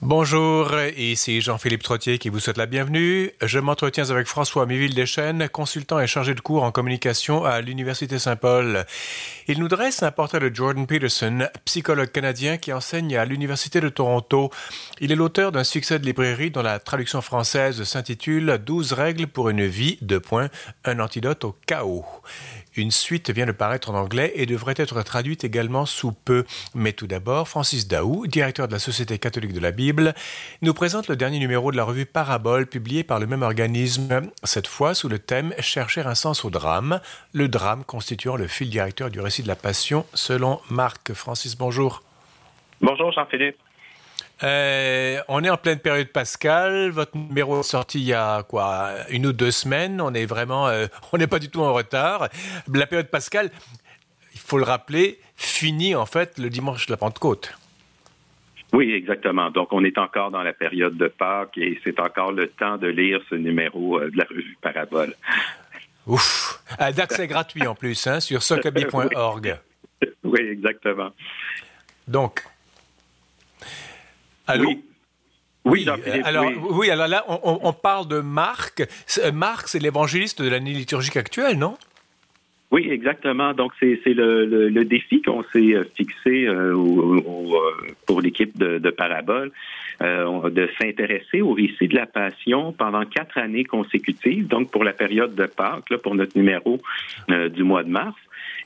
Bonjour, ici Jean-Philippe Trottier qui vous souhaite la bienvenue. Je m'entretiens avec François Miville-Deschênes, consultant et chargé de cours en communication à l'Université Saint-Paul. Il nous dresse un portrait de Jordan Peterson, psychologue canadien qui enseigne à l'Université de Toronto. Il est l'auteur d'un succès de librairie dont la traduction française s'intitule 12 règles pour une vie, de points, un antidote au chaos. Une suite vient de paraître en anglais et devrait être traduite également sous peu. Mais tout d'abord, Francis Daou, directeur de la Société catholique de la Bible, nous présente le dernier numéro de la revue Parabole publié par le même organisme, cette fois sous le thème Chercher un sens au drame, le drame constituant le fil directeur du récit de la Passion selon Marc. Francis, bonjour. Bonjour Jean-Philippe. Euh, on est en pleine période pascale. Votre numéro est sorti il y a quoi une ou deux semaines. On est vraiment, euh, on n'est pas du tout en retard. La période pascale, il faut le rappeler, finit en fait le dimanche de la Pentecôte. Oui, exactement. Donc, on est encore dans la période de Pâques et c'est encore le temps de lire ce numéro euh, de la revue Parabole. Ouf! D'accès gratuit en plus, hein, sur socabi.org. Oui, exactement. Donc, Allô? Oui. Oui, alors, oui. alors là, on, parle de Marc. Marc, c'est l'évangéliste de l'année liturgique actuelle, non? Oui, exactement. Donc, c'est le, défi qu'on s'est euh, fixé euh, euh, pour l'équipe de, Parabole, de s'intéresser au récit de la Passion pendant quatre années consécutives, donc pour la période de Pâques, là, pour notre numéro du mois de mars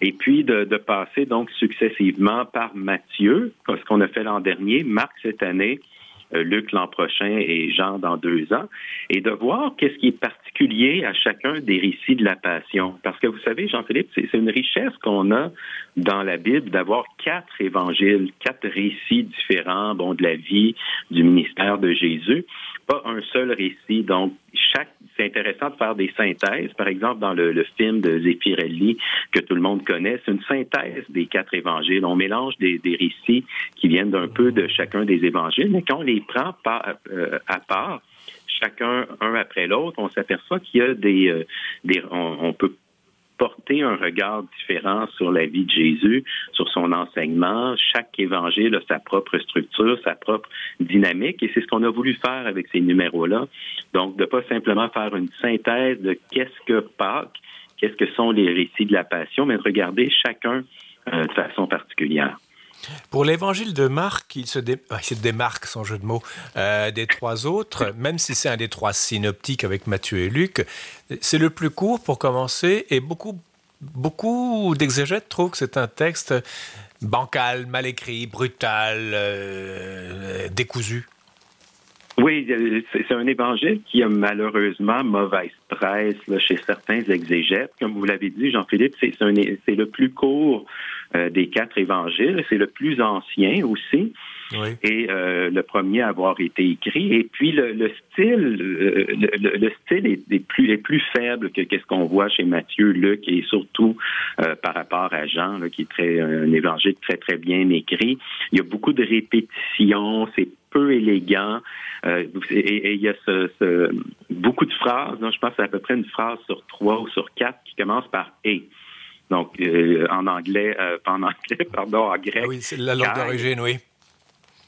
et puis de, de, passer donc successivement par Matthieu, ce qu'on a fait l'an dernier, Marc cette année, euh, Luc l'an prochain et Jean dans deux ans, et de voir qu'est-ce qui est particulier à chacun des récits de la Passion. Parce que vous savez, Jean-Philippe, c'est une richesse qu'on a dans la Bible d'avoir quatre évangiles, quatre récits différents, bon, de la vie, du ministère de Jésus, pas un seul récit. Donc, chaque, c'est intéressant de faire des synthèses. Par exemple, dans le, le, film de Zeffirelli que tout le monde connaît, c'est une synthèse des quatre évangiles. On mélange des, des récits qui viennent d'un peu de chacun des évangiles, mais quand on les prend par, euh, à part, chacun un après l'autre, on s'aperçoit qu'il y a des, euh, des on, on, peut porter un regard différent sur la vie de Jésus, sur son enseignement. Chaque évangile a sa propre structure, sa propre dynamique, et c'est ce qu'on a voulu faire avec ces numéros-là. Donc, de pas simplement faire une synthèse de qu'est-ce que Pâques, qu'est-ce que sont les récits de la Passion, mais de regarder chacun euh, de façon particulière. Pour l'évangile de Marc, il se, démarque, son jeu de mots, euh, des trois autres, même si c'est un des trois synoptiques avec Matthieu et Luc. C'est le plus court pour commencer et beaucoup, beaucoup d'exégètes trouvent que c'est un texte bancal, mal écrit, brutal, euh, décousu. Oui, c'est un évangile qui a malheureusement mauvaise presse chez certains exégètes. Comme vous l'avez dit, Jean-Philippe, c'est le plus court euh, des quatre évangiles. C'est le plus ancien aussi. Et euh, le premier à avoir été écrit. Et puis le, le style, euh, le, le, style est, plus est plus faible que qu'est-ce qu'on voit chez Matthieu, Luc et surtout euh, par rapport à Jean, là, qui est très un évangile très très bien écrit. Il y a beaucoup de répétitions. C'est peu élégant. Euh, et, il y a ce, ce, beaucoup de phrases. je pense à, à peu près une phrase sur trois ou sur quatre qui commence par et. Donc, euh, en anglais, euh, pas en anglais, pardon, en grec. Oui, c'est la langue d'origine, oui.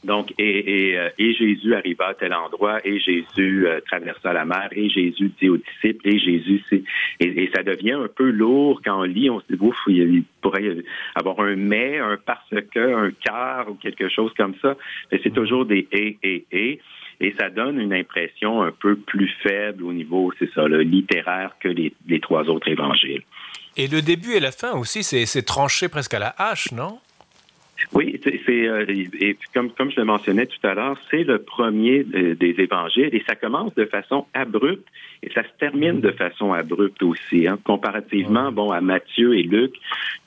Donc, et, et, euh, et, Jésus arriva à tel endroit, et Jésus traversa la mer, et Jésus dit aux disciples, et Jésus, et, et, ça devient un peu lourd quand on lit, on se dit, ouf, il pourrait avoir un mais, un parce que, un car ou quelque chose comme ça. Mais c'est toujours des et, et, et. Et ça donne une impression un peu plus faible au niveau, c'est ça, le littéraire que les, les trois autres évangiles. Et le début et la fin aussi, c'est tranché presque à la hache, non? Oui, c'est euh, et comme comme je le mentionnais tout à l'heure, c'est le premier des évangiles et ça commence de façon abrupte et ça se termine de façon abrupte aussi, hein, comparativement bon à Matthieu et Luc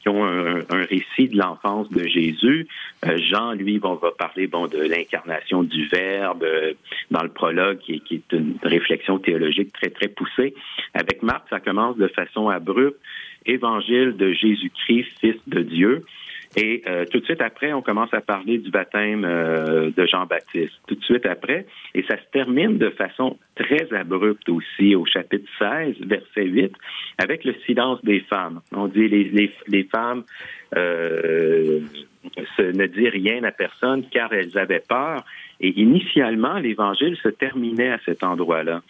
qui ont un, récit de l'enfance de Jésus. Euh, Jean, lui, bon, va parler bon de l'incarnation du Verbe euh, dans le prologue qui, qui est une réflexion théologique très très poussée. Avec Marc, ça commence de façon abrupte. Évangile de Jésus-Christ, Fils de Dieu. Et euh, tout de suite après, on commence à parler du baptême euh, de Jean-Baptiste. Tout de suite après, et ça se termine de façon très abrupte aussi au chapitre 16, verset 8, avec le silence des femmes. On dit les, les, les femmes euh, ne disent rien à personne car elles avaient peur. Et initialement, l'Évangile se terminait à cet endroit-là.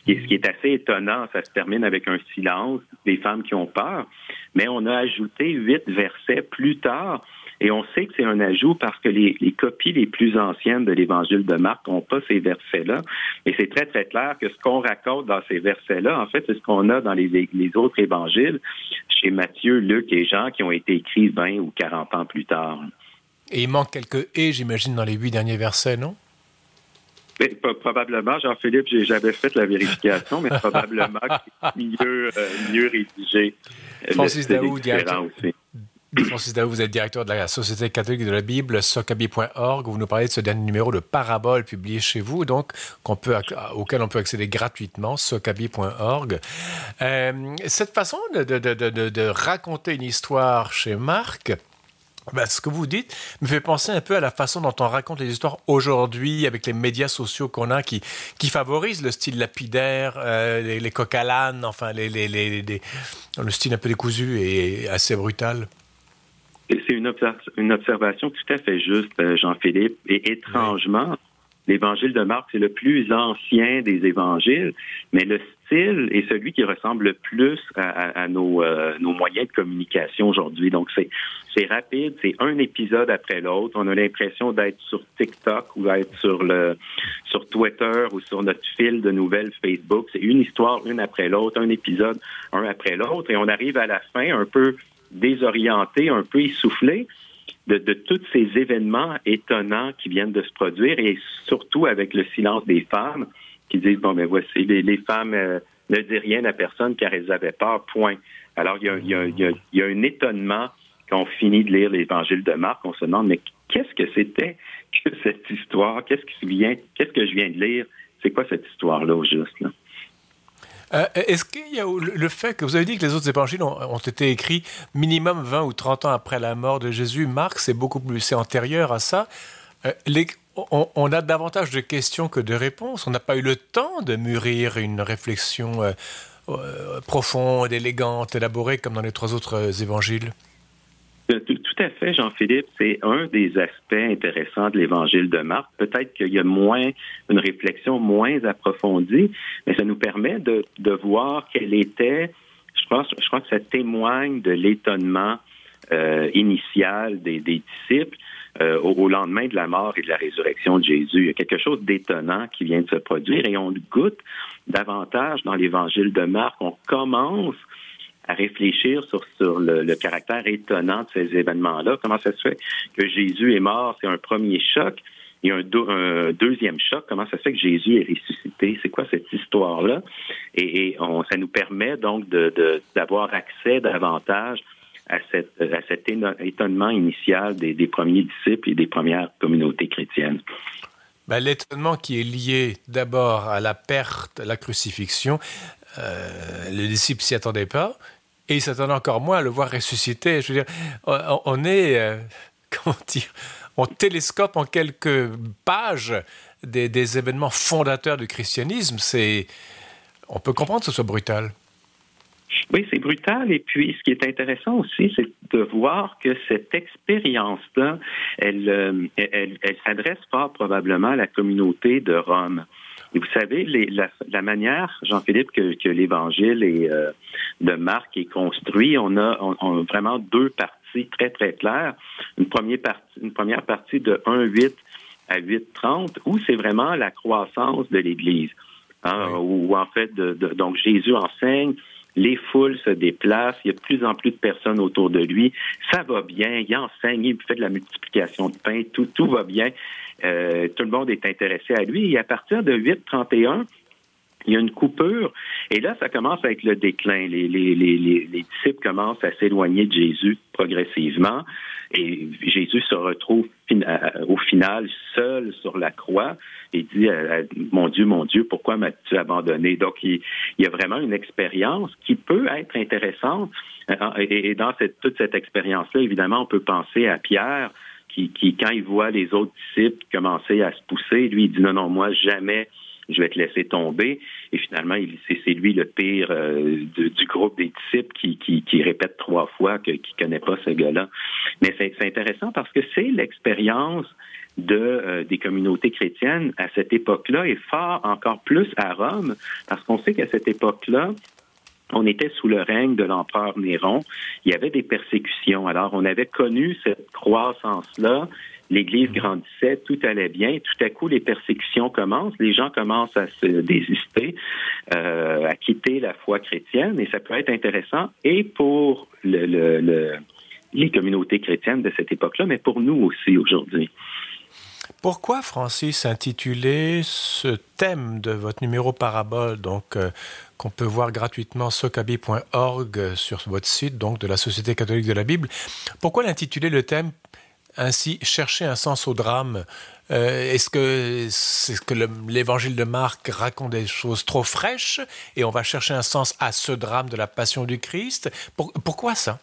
Ce qui, est, ce qui est assez étonnant, ça se termine avec un silence des femmes qui ont peur, mais on a ajouté huit versets plus tard et on sait que c'est un ajout parce que les, copies les plus anciennes de l'Évangile de Marc n'ont pas ces versets-là. Et c'est très, très clair que ce qu'on raconte dans ces versets-là, en fait, c'est ce qu'on a dans les, les autres évangiles, chez Matthieu, Luc et Jean, qui ont été écrits 20 ou 40 ans plus tard. Et il manque quelques et, j'imagine, dans les huit derniers versets, non? Mais, probablement, Jean-Philippe, j'avais fait la vérification, mais probablement mieux, euh, mieux rédigé. Francis Daou, directeur, Francis Daou, vous êtes directeur de la Société catholique de la Bible, socabi.org. Vous nous parlez de ce dernier numéro de Parabole publié chez vous, donc qu'on peut, auquel on peut accéder gratuitement, socabi.org. Euh, cette façon de, de, de, de, raconter une histoire chez Marc, ben, ce que vous dites me fait penser un peu à la façon dont on raconte les histoires aujourd'hui avec les médias sociaux qu'on a qui, qui favorisent le style lapidaire, euh, les, les coq enfin les, les, les, le style un peu décousu et assez brutal. C'est une, une, observation tout à fait juste, euh, Jean-Philippe. Et étrangement, l'évangile de Marc, c'est le plus ancien des évangiles, mais le est celui qui ressemble le plus à, nos, euh, nos, moyens de communication aujourd'hui. Donc, c'est, rapide, c'est un épisode après l'autre. On a l'impression d'être sur TikTok ou d'être sur sur Twitter ou sur notre fil de nouvelles Facebook. C'est une histoire, une après l'autre, un épisode, un après l'autre, et on arrive à la fin un peu désorienté, un peu essoufflé de, tous ces événements étonnants qui viennent de se produire et surtout avec le silence des femmes qui disent, bon, ben voici, les, femmes euh, ne disent rien à personne car elles avaient peur, point. Alors, il y a, un étonnement quand on finit de lire l'évangile de Marc, on se demande, mais qu'est-ce que c'était que cette histoire? Qu'est-ce qui vient, qu'est-ce que je viens de lire? C'est quoi cette histoire-là au juste? Là? Euh, est-ce qu'il y a le fait que vous avez dit que les autres évangiles ont, été écrits minimum 20 ou 30 ans après la mort de Jésus Marc, c'est beaucoup plus, c'est antérieur à ça. Euh, on, a davantage de questions que de réponses. On n'a pas eu le temps de mûrir une réflexion euh, profonde, élégante, élaborée comme dans les trois autres évangiles. Tout, à fait, Jean-Philippe. C'est un des aspects intéressants de l'Évangile de Marc. Peut-être qu'il y a moins une réflexion moins approfondie, mais ça nous permet de, voir quel était. Je pense, je crois que ça témoigne de l'étonnement euh, initial des, disciples. Euh, au, lendemain de la mort et de la résurrection de Jésus. Il y a quelque chose d'étonnant qui vient de se produire et on le goûte davantage dans l'évangile de Marc. On commence à réfléchir sur, sur le, caractère étonnant de ces événements-là. Comment ça se fait que Jésus est mort? C'est un premier choc. Il y a un, deuxième choc. Comment ça se fait que Jésus est ressuscité? C'est quoi cette histoire-là? Et, on, ça nous permet donc d'avoir de, accès davantage à, à cet étonnement initial des, des, premiers disciples et des premières communautés chrétiennes. Ben, L'étonnement qui est lié d'abord à la perte, la crucifixion, euh, les disciples s'y attendaient pas et ils s'attendent encore moins à le voir ressusciter. Je veux dire, on, est, euh, comment dire, on télescope en quelques pages des, événements fondateurs du christianisme. C'est, on peut comprendre que ce soit brutal. Oui, c'est brutal. Et puis, ce qui est intéressant aussi, c'est de voir que cette expérience-là, elle, euh, elle, elle s'adresse fort probablement à la communauté de Rome. Et vous savez, la, manière, Jean-Philippe, que, l'Évangile euh, de Marc est construit, on a, vraiment deux parties très, très claires. Une première partie, une première partie de 1,8 à 8,30, où c'est vraiment la croissance de l'Église. Hein, Où, en fait, donc Jésus enseigne, les foules se déplacent, il y a de plus en plus de personnes autour de lui, ça va bien, il enseigne, il fait de la multiplication de pain, tout, va bien. Euh, tout le monde est intéressé à lui. Et à partir de 8-31, il y a une coupure. Et là, ça commence avec le déclin. Les, les, les, les disciples commencent à s'éloigner de Jésus progressivement. Et Jésus se retrouve au final seul sur la croix et dit Mon Dieu, mon Dieu, pourquoi m'as-tu abandonné Donc, il, y a vraiment une expérience qui peut être intéressante. Et dans cette, toute cette expérience-là, évidemment, on peut penser à Pierre qui, quand il voit les autres disciples commencer à se pousser, lui, il dit non, non, moi, jamais je vais te laisser tomber. Et finalement, c'est lui le pire euh, du, groupe des disciples qui, répète trois fois qu'il ne connaît pas ce gars-là. Mais c'est intéressant parce que c'est l'expérience de, des communautés chrétiennes à cette époque-là est fort encore plus à Rome, parce qu'on sait qu'à cette époque-là, on était sous le règne de l'empereur Néron. Il y avait des persécutions. Alors, on avait connu cette croissance-là. L'Église grandissait, tout allait bien. Tout à coup, les persécutions commencent. Les gens commencent à se désister, euh, à quitter la foi chrétienne. Et ça peut être intéressant et pour le, les communautés chrétiennes de cette époque-là, mais pour nous aussi aujourd'hui. Pourquoi, Francis, intituler ce thème de votre numéro parabole, donc euh, qu'on peut voir gratuitement socabi.org sur votre site, donc de la Société catholique de la Bible, pourquoi l'intituler le thème ainsi chercher un sens au drame euh, Est-ce que, c'est que l'évangile de Marc raconte des choses trop fraîches et on va chercher un sens à ce drame de la passion du Christ? Pourquoi ça?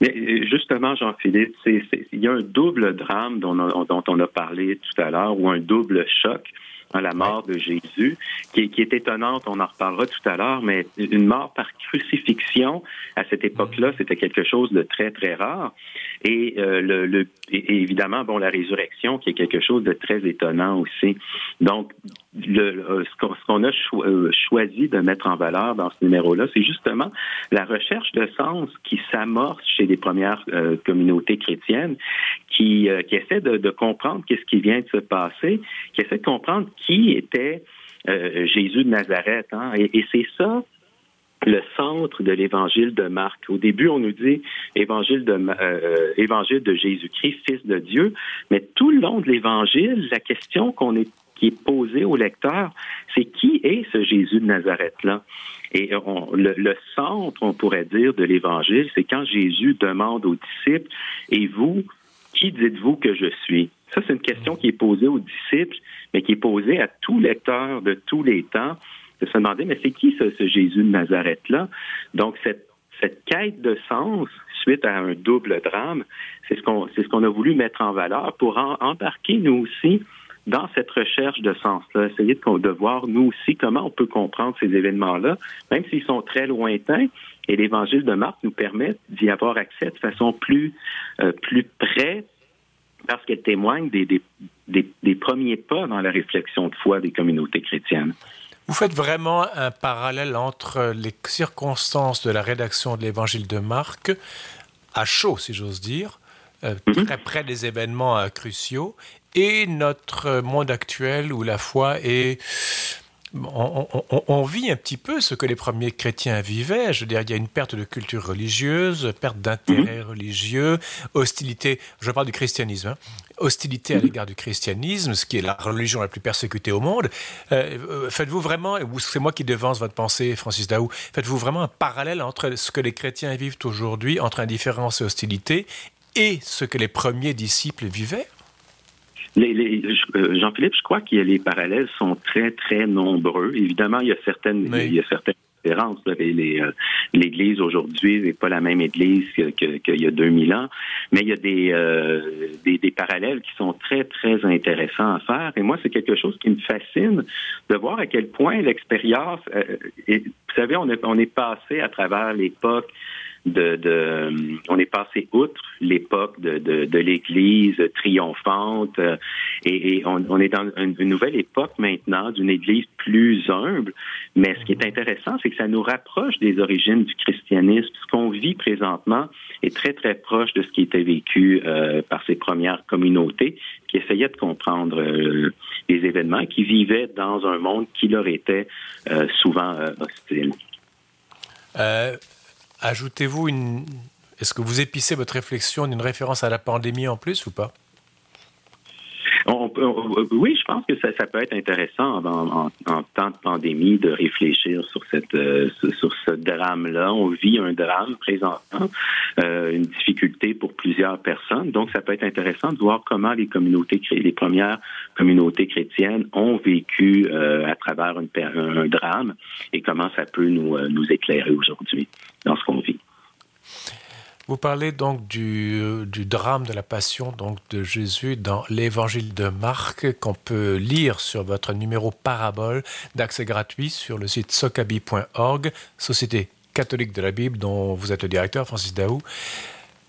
Mais euh, justement, Jean-Philippe, il y a un double drame dont, dont on a parlé tout à l'heure, ou un double choc à la mort de Jésus, qui, qui, est étonnante, on en reparlera tout à l'heure, mais une mort par crucifixion, à cette époque-là, c'était quelque chose de très, très rare. Et, euh, le, le évidemment, bon, la résurrection, qui est quelque chose de très étonnant aussi. Donc, le, euh, ce qu'on a euh, choisi de mettre en valeur dans ce numéro-là, c'est justement la recherche de sens qui s'amorce chez les premières communautés chrétiennes, qui, qui essaient de, de comprendre qu'est-ce qui vient de se passer, qui essaient de comprendre qui était Jésus de Nazareth. Hein? Et, et c'est ça le centre de l'évangile de Marc. Au début, on nous dit évangile de, euh, évangile de Jésus-Christ, fils de Dieu, mais tout le long de l'évangile, la question qu'on est, qui est posée au lecteur, c'est qui est ce Jésus de Nazareth-là? Et le, le, centre, on pourrait dire, de l'évangile, c'est quand Jésus demande aux disciples, et vous, qui dites-vous que je suis? Ça, c'est une question qui est posée aux disciples, mais qui est posée à tout lecteur de tous les temps de se demander, mais c'est qui ce, Jésus de Nazareth-là? Donc, cette, cette quête de sens, suite à un double drame, c'est ce qu'on ce qu'on a voulu mettre en valeur pour embarquer nous aussi dans cette recherche de sens-là, essayer de, voir nous aussi comment on peut comprendre ces événements-là, même s'ils sont très lointains. Et l'Évangile de Marc nous permet d'y avoir accès de façon plus euh, plus près parce qu'elle témoigne des, des premiers pas dans la réflexion de foi des communautés chrétiennes. Vous faites vraiment un parallèle entre les circonstances de la rédaction de l'évangile de Marc, à chaud si j'ose dire, euh, mhm. très près des événements euh, cruciaux, et notre monde actuel où la foi est on, vit un petit peu ce que les premiers chrétiens vivaient. Je veux dire, il y a une perte de culture religieuse, perte d'intérêt mhm. religieux, hostilité, je parle du christianisme, hein, hostilité à mhm. l'égard du christianisme, ce qui est la religion la plus persécutée au monde. Euh, euh, faites-vous vraiment, c'est moi qui devance votre pensée, Francis Daou, faites-vous vraiment un parallèle entre ce que les chrétiens vivent aujourd'hui, entre indifférence et hostilité, et ce que les premiers disciples vivaient? Euh, Jean-Philippe, je crois que les parallèles sont très, très nombreux. Évidemment, il y a certaines, il y a certaines différences. Euh, L'Église aujourd'hui n'est pas la même Église qu'il y a 2000 ans, mais il y a des, euh, des, des, parallèles qui sont très, très intéressants à faire. Et moi, c'est quelque chose qui me fascine de voir à quel point l'expérience... vous savez, on est, on est passé à travers l'époque de, de, on est passé outre l'époque de, de, de l'Église triomphante euh, et, et on, on, est dans une, nouvelle époque maintenant d'une Église plus humble. Mais ce qui est intéressant, c'est que ça nous rapproche des origines du christianisme. Ce qu'on vit présentement est très très proche de ce qui était vécu euh, par ces premières communautés qui essayaient de comprendre euh, les événements, qui vivaient dans un monde qui leur était euh, souvent hostile. Euh, Ajoutez-vous une. Est-ce que vous épicez votre réflexion d'une référence à la pandémie en plus ou pas? Oui, je pense que ça, peut être intéressant en, temps de pandémie de réfléchir sur cette euh, sur ce drame-là. On vit un drame présentement, euh, une difficulté pour plusieurs personnes. Donc, ça peut être intéressant de voir comment les communautés, les premières communautés chrétiennes ont vécu euh, à travers un drame et comment ça peut nous, nous éclairer aujourd'hui dans ce qu'on vit. Vous parlez donc du, du, drame de la passion donc de Jésus dans l'évangile de Marc qu'on peut lire sur votre numéro parabole d'accès gratuit sur le site socabi.org, Société catholique de la Bible dont vous êtes le directeur, Francis Daou.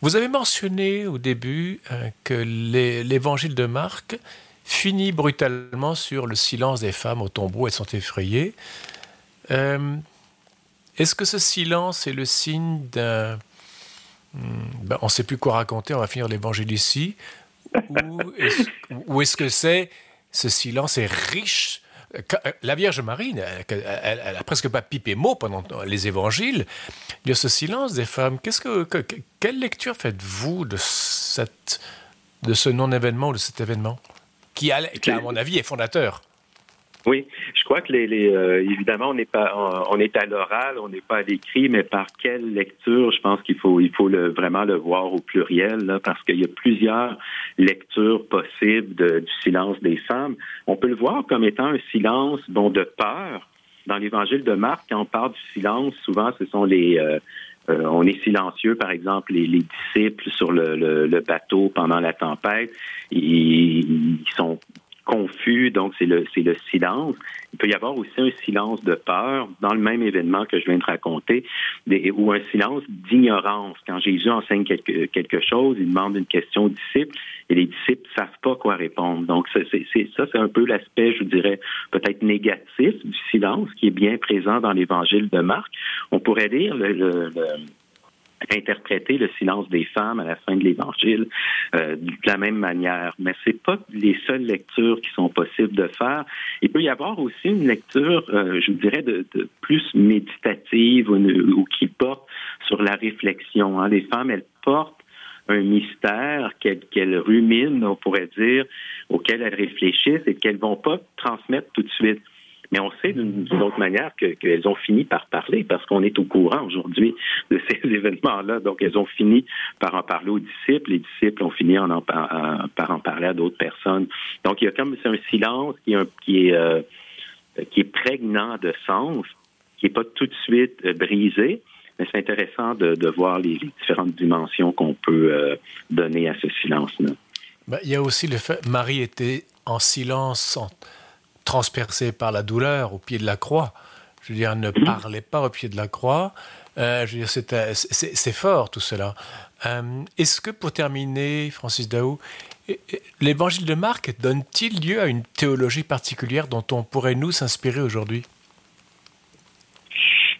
Vous avez mentionné au début euh, que l'évangile de Marc finit brutalement sur le silence des femmes au tombeau, elles sont effrayées. Euh, est-ce que ce silence est le signe d'un... Hmm, ben, on ne sait plus quoi raconter, on va finir l'évangile ici. Ou est-ce que c'est ce silence est riche? Euh, la Vierge Marie, elle, n'a presque pas pipé mot pendant les évangiles. Il y a ce silence des femmes. Qu'est-ce que, quelle lecture faites-vous de, cette, de ce non-événement ou de cet événement qui, qui, à mon avis, est fondateur? Oui, les, les euh, évidemment on n'est pas on, est à l'oral, on n'est pas à l'écrit, mais par quelle lecture, je pense qu'il faut il faut vraiment le voir au pluriel là, parce qu'il y a plusieurs lectures possibles du silence des femmes. On peut le voir comme étant un silence bon de peur. Dans l'Évangile de Marc, quand on parle du silence, souvent ce sont les euh, euh, on est silencieux, par exemple, les, les disciples sur le, bateau pendant la tempête, ils sont confus, donc c'est le, c'est le silence. Il peut y avoir aussi un silence de peur dans le même événement que je viens de raconter, ou un silence d'ignorance. Quand Jésus enseigne quelque, quelque chose, il demande une question aux disciples et les disciples ne savent pas quoi répondre. Donc c'est, c'est, ça, c'est un peu l'aspect, je dirais, peut-être négatif du silence qui est bien présent dans l'évangile de Marc. On pourrait lire le, le interpréter le silence des femmes à la fin de l'Évangile euh, de la même manière. Mais c'est pas les seules lectures qui sont possibles de faire. Il peut y avoir aussi une lecture, euh, je dirais, de, plus méditative ou, qui porte sur la réflexion. Hein. Les femmes, elles portent un mystère qu'elles ruminent, on pourrait dire, auquel elles réfléchissent et qu'elles vont pas transmettre tout de suite. Mais on sait d'une autre manière qu'elles ont fini par parler parce qu'on est au courant aujourd'hui de ces événements-là. Donc, elles ont fini par en parler aux disciples. Les disciples ont fini en par en parler à d'autres personnes. Donc, il y a comme un silence qui, est, euh, qui est prégnant de sens, qui n'est pas tout de suite euh, brisé. Mais c'est intéressant de, voir les, différentes dimensions qu'on peut euh, donner à ce silence-là. Ben, il y a aussi le fait Marie était en silence transpercée par la douleur au pied de la croix. Je veux dire, ne mhm. parlait pas au pied de la croix. Euh, je veux dire, c'est fort tout cela. Euh, est-ce que pour terminer, Francis Daou, l'évangile de Marc donne-t-il lieu à une théologie particulière dont on pourrait nous s'inspirer aujourd'hui?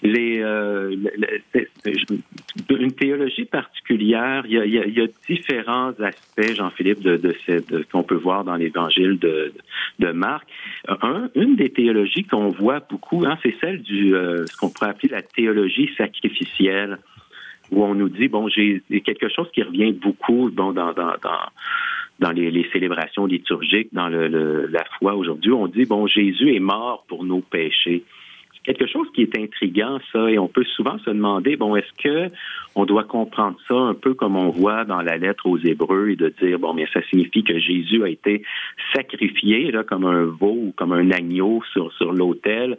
Les, euh, une théologie particulière, il y, a, il y a, différents aspects, Jean-Philippe, de, de, de qu'on peut voir dans l'Évangile de, de Marc. Un, une des théologies qu'on voit beaucoup, hein, c'est celle du euh, ce qu'on pourrait appeler la théologie sacrificielle, où on nous dit bon, j'ai quelque chose qui revient beaucoup, bon, dans, dans, dans dans les, les, célébrations liturgiques, dans le, le, la foi aujourd'hui, on dit bon, Jésus est mort pour nos péchés quelque chose qui est intriguant, ça, et on peut souvent se demander, bon, est-ce que on doit comprendre ça un peu comme on voit dans la lettre aux Hébreux et de dire, bon, mais ça signifie que Jésus a été sacrifié là, comme un veau ou comme un agneau sur, sur l'autel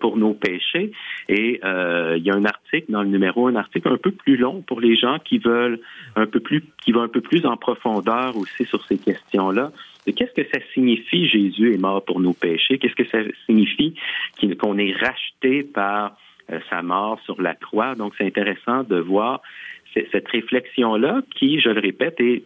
pour nos péchés. Et euh, il y a un article dans le numéro, un article un peu plus long pour les gens qui veulent un peu plus, qui vont un peu plus en profondeur aussi sur ces questions-là qu'est-ce que ça signifie Jésus est mort pour nos péchés? Qu'est-ce que ça signifie qu'on est racheté par euh, sa mort sur la croix? Donc, c'est intéressant de voir cette réflexion-là qui, je le répète, est,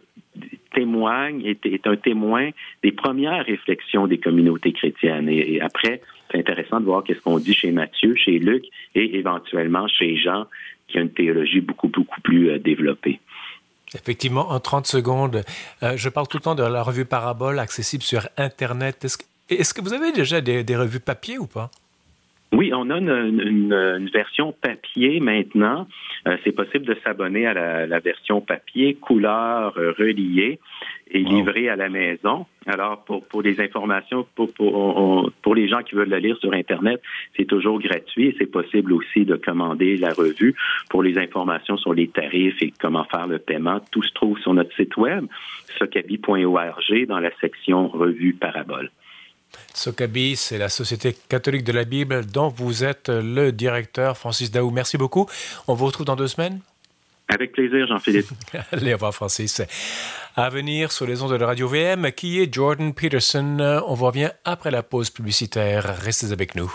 témoigne, est, un témoin des premières réflexions des communautés chrétiennes. Et, après, c'est intéressant de voir qu'est-ce qu'on dit chez Matthieu, chez Luc et éventuellement chez Jean, qui a une théologie beaucoup, beaucoup plus euh, développée. Effectivement, en 30 secondes, euh, je parle tout le temps de la revue Parabole accessible sur Internet. Est-ce que, vous avez déjà des revues papier ou pas? Oui, on a une, version papier maintenant. Euh, c'est possible de s'abonner à la, version papier, couleur reliée et livrée à la maison. Alors, pour, pour les informations, pour, pour, pour les gens qui veulent la lire sur Internet, c'est toujours gratuit. C'est possible aussi de commander la revue. Pour les informations sur les tarifs et comment faire le paiement, tout se trouve sur notre site web, socabi.org, dans la section revue Parabole. Sokabi, c'est la Société catholique de la Bible dont vous êtes le directeur, Francis Daou. Merci beaucoup. On vous retrouve dans deux semaines. Avec plaisir, Jean-Philippe. Allez, au revoir, Francis. À venir sur les ondes de la radio VM, qui est Jordan Peterson. On vous revient après la pause publicitaire. Restez avec nous.